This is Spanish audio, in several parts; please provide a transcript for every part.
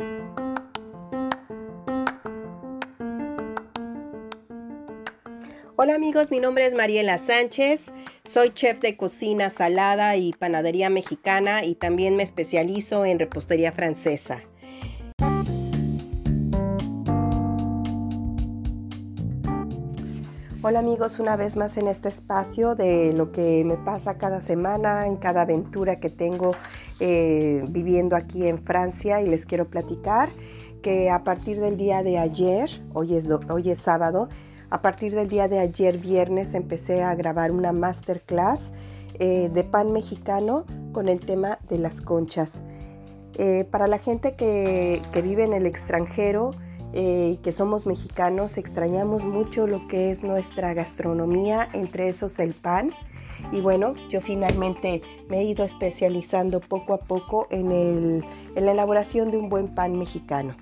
Hola amigos, mi nombre es Mariela Sánchez, soy chef de cocina salada y panadería mexicana y también me especializo en repostería francesa. Hola amigos, una vez más en este espacio de lo que me pasa cada semana, en cada aventura que tengo eh, viviendo aquí en Francia y les quiero platicar que a partir del día de ayer, hoy es, hoy es sábado, a partir del día de ayer viernes empecé a grabar una masterclass eh, de pan mexicano con el tema de las conchas. Eh, para la gente que, vive en el extranjero, eh, que somos mexicanos, extrañamos mucho lo que es nuestra gastronomía, entre esos el pan. Y bueno, yo finalmente me he ido especializando poco a poco en, en la elaboración de un buen pan mexicano.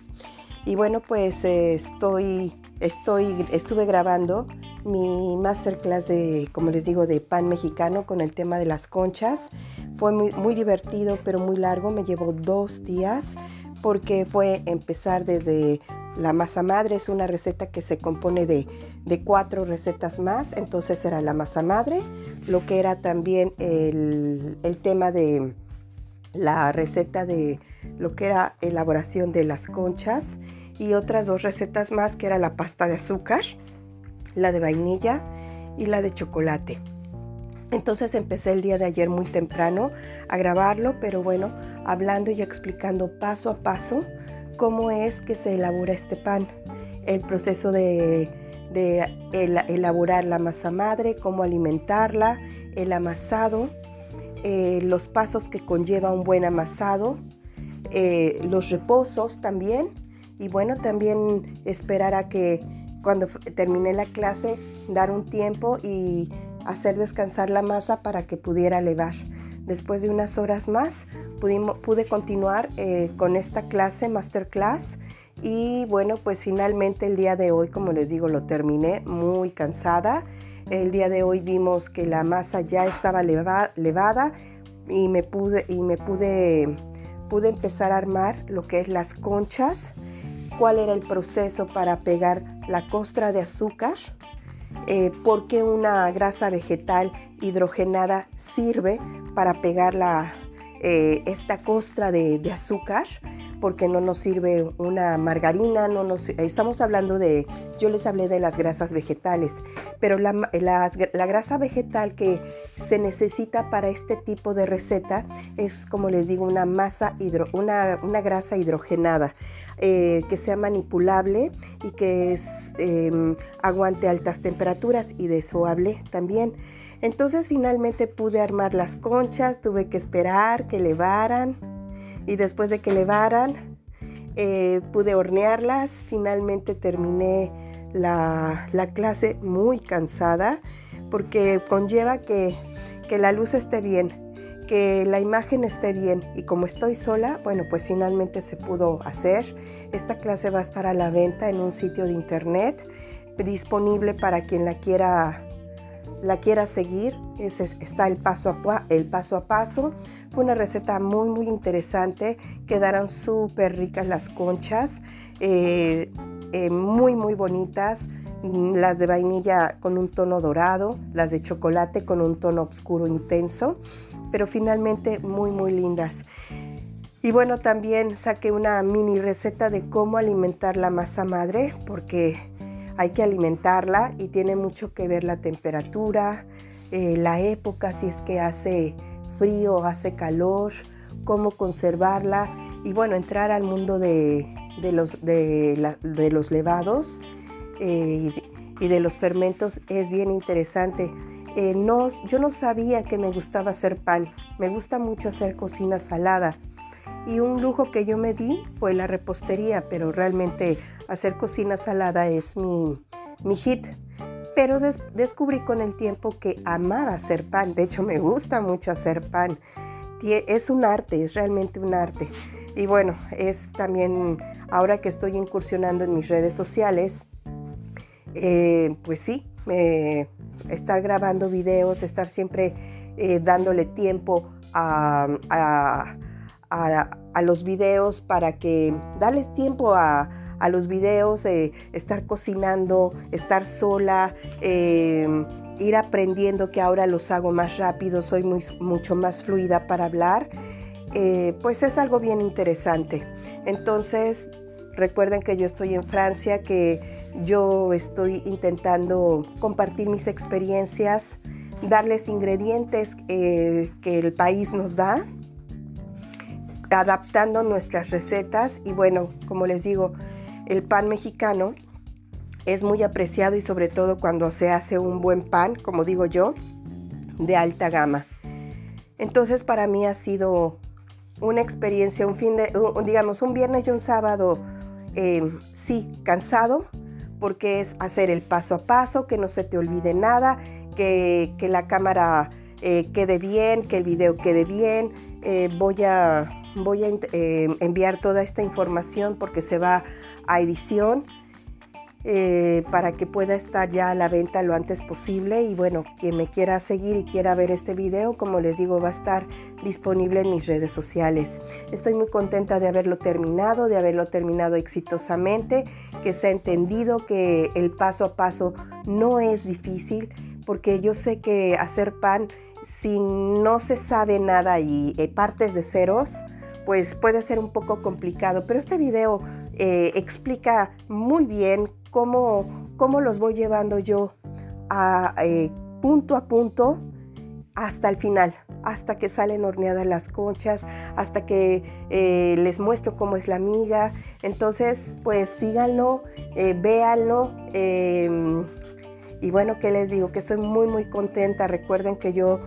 Y bueno, pues estoy Estoy, estuve grabando mi masterclass de, como les digo, de pan mexicano con el tema de las conchas. Fue muy, muy divertido, pero muy largo. Me llevó dos días porque fue empezar desde la masa madre. Es una receta que se compone de, cuatro recetas más. Entonces era la masa madre, lo que era también el, el tema de la receta de lo que era elaboración de las conchas y otras dos recetas más que era la pasta de azúcar, la de vainilla y la de chocolate. Entonces empecé el día de ayer muy temprano a grabarlo, pero bueno, hablando y explicando paso a paso cómo es que se elabora este pan, el proceso de, elaborar la masa madre, cómo alimentarla, el amasado, eh, los pasos que conlleva un buen amasado, eh, los reposos también y bueno, también esperar a que cuando termine la clase, dar un tiempo y hacer descansar la masa para que pudiera elevar. Después de unas horas más, pude continuar eh, con esta clase, masterclass. Y bueno, pues finalmente el día de hoy, como les digo, lo terminé muy cansada. El día de hoy vimos que la masa ya estaba levada y me pude, y me pude, pude empezar a armar lo que es las conchas cuál era el proceso para pegar la costra de azúcar, eh, por qué una grasa vegetal hidrogenada sirve para pegar la, eh, esta costra de, azúcar, porque no nos sirve una margarina, no nos, estamos hablando de, yo les hablé de las grasas vegetales, pero la, la, grasa vegetal que se necesita para este tipo de receta es, como les digo, una masa hidro, una, una grasa hidrogenada. Eh, que sea manipulable y que es, em, aguante altas temperaturas y desoable también. Entonces finalmente pude armar las conchas, tuve que esperar que levaran y después de que levaran eh, pude hornearlas. Finalmente terminé la, la, clase muy cansada porque conlleva que, que la luz esté bien, que la imagen esté bien y como estoy sola, bueno, pues finalmente se pudo hacer. Esta clase va a estar a la venta en un sitio de internet disponible para quien la quiera la quiera seguir, está el paso, a, el paso a paso. Fue una receta muy, muy interesante. Quedaron súper ricas las conchas, eh, eh, muy, muy bonitas. Las de vainilla con un tono dorado, las de chocolate con un tono oscuro intenso pero finalmente muy muy lindas. Y bueno, también saqué una mini receta de cómo alimentar la masa madre, porque hay que alimentarla y tiene mucho que ver la temperatura, eh, la época, si es que hace frío, hace calor, cómo conservarla y bueno, entrar al mundo de, los, de, los levados eh, y de los fermentos es bien interesante. Eh, yo no sabía que me gustaba hacer pan. Me gusta mucho hacer cocina salada. Y un lujo que yo me di fue la repostería, pero realmente hacer cocina salada es mi, hit. Pero descubrí con el tiempo que amaba hacer pan. De hecho, me gusta mucho hacer pan. Es un arte, es realmente un arte. Y bueno, es también, ahora que estoy incursionando en mis redes sociales, eh, pues sí, me, estar grabando videos, estar siempre eh, dándole tiempo a, los videos para que darles tiempo a, los videos, eh, estar cocinando, estar sola, em, ir aprendiendo que ahora los hago más rápido, soy mucho más fluida para hablar, eh, pues es algo bien interesante. Entonces, recuerden que yo estoy en Francia, que yo estoy intentando compartir mis experiencias, darles ingredientes eh, que el país nos da, adaptando nuestras recetas y bueno, como les digo, el pan mexicano es muy apreciado y sobre todo cuando se hace un buen pan, como digo yo, de alta gama. Entonces para mí ha sido una experiencia, un fin de, digamos, un viernes y un sábado, eh, sí, cansado, porque es hacer el paso a paso, que no se te olvide nada, que, la cámara eh, quede bien, que el video quede bien. Eh, voy a, voy a enviar toda esta información porque se va a edición eh, para que pueda estar ya a la venta lo antes posible. Y bueno, quien me quiera seguir y quiera ver este video, como les digo, va a estar disponible en mis redes sociales. Estoy muy contenta de haberlo terminado, de haberlo terminado exitosamente, que se ha entendido que el paso a paso no es difícil, porque yo sé que hacer pan, si no se sabe nada y eh, partes de ceros, pues puede ser un poco complicado, pero este video eh, explica muy bien cómo, cómo los voy llevando yo a, eh, punto a punto hasta el final, hasta que salen horneadas las conchas, hasta que eh, les muestro cómo es la miga. Entonces, pues síganlo, véanlo. Em, y bueno, ¿qué les digo? Que estoy muy, muy contenta. Recuerden que yo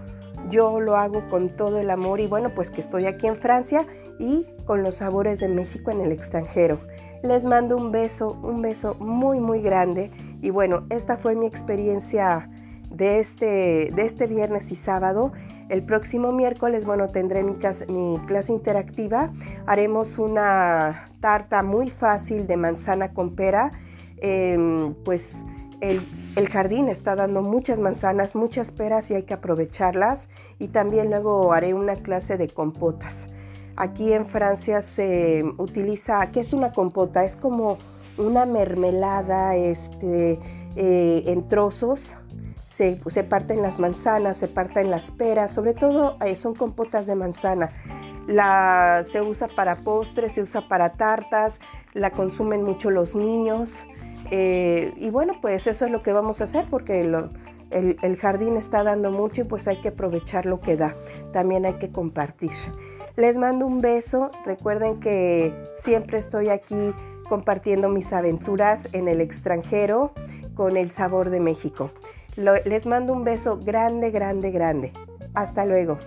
yo lo hago con todo el amor y bueno, pues que estoy aquí en Francia y con los sabores de México en el extranjero. Les mando un beso, un beso muy muy grande y bueno, esta fue mi experiencia de este, de este viernes y sábado. El próximo miércoles, bueno, tendré mi, mi clase interactiva. Haremos una tarta muy fácil de manzana con pera. Em, pues el, jardín está dando muchas manzanas, muchas peras y hay que aprovecharlas. Y también luego haré una clase de compotas. Aquí en Francia se utiliza, ¿qué es una compota? Es como una mermelada este, eh, en trozos. Se, se, parten las manzanas, se parten las peras, sobre todo eh, son compotas de manzana. La, se usa para postres, se usa para tartas, la consumen mucho los niños. Eh, y bueno, pues eso es lo que vamos a hacer porque el, jardín está dando mucho y pues hay que aprovechar lo que da. También hay que compartir. Les mando un beso. Recuerden que siempre estoy aquí compartiendo mis aventuras en el extranjero con el sabor de México. les mando un beso grande, grande, grande. Hasta luego.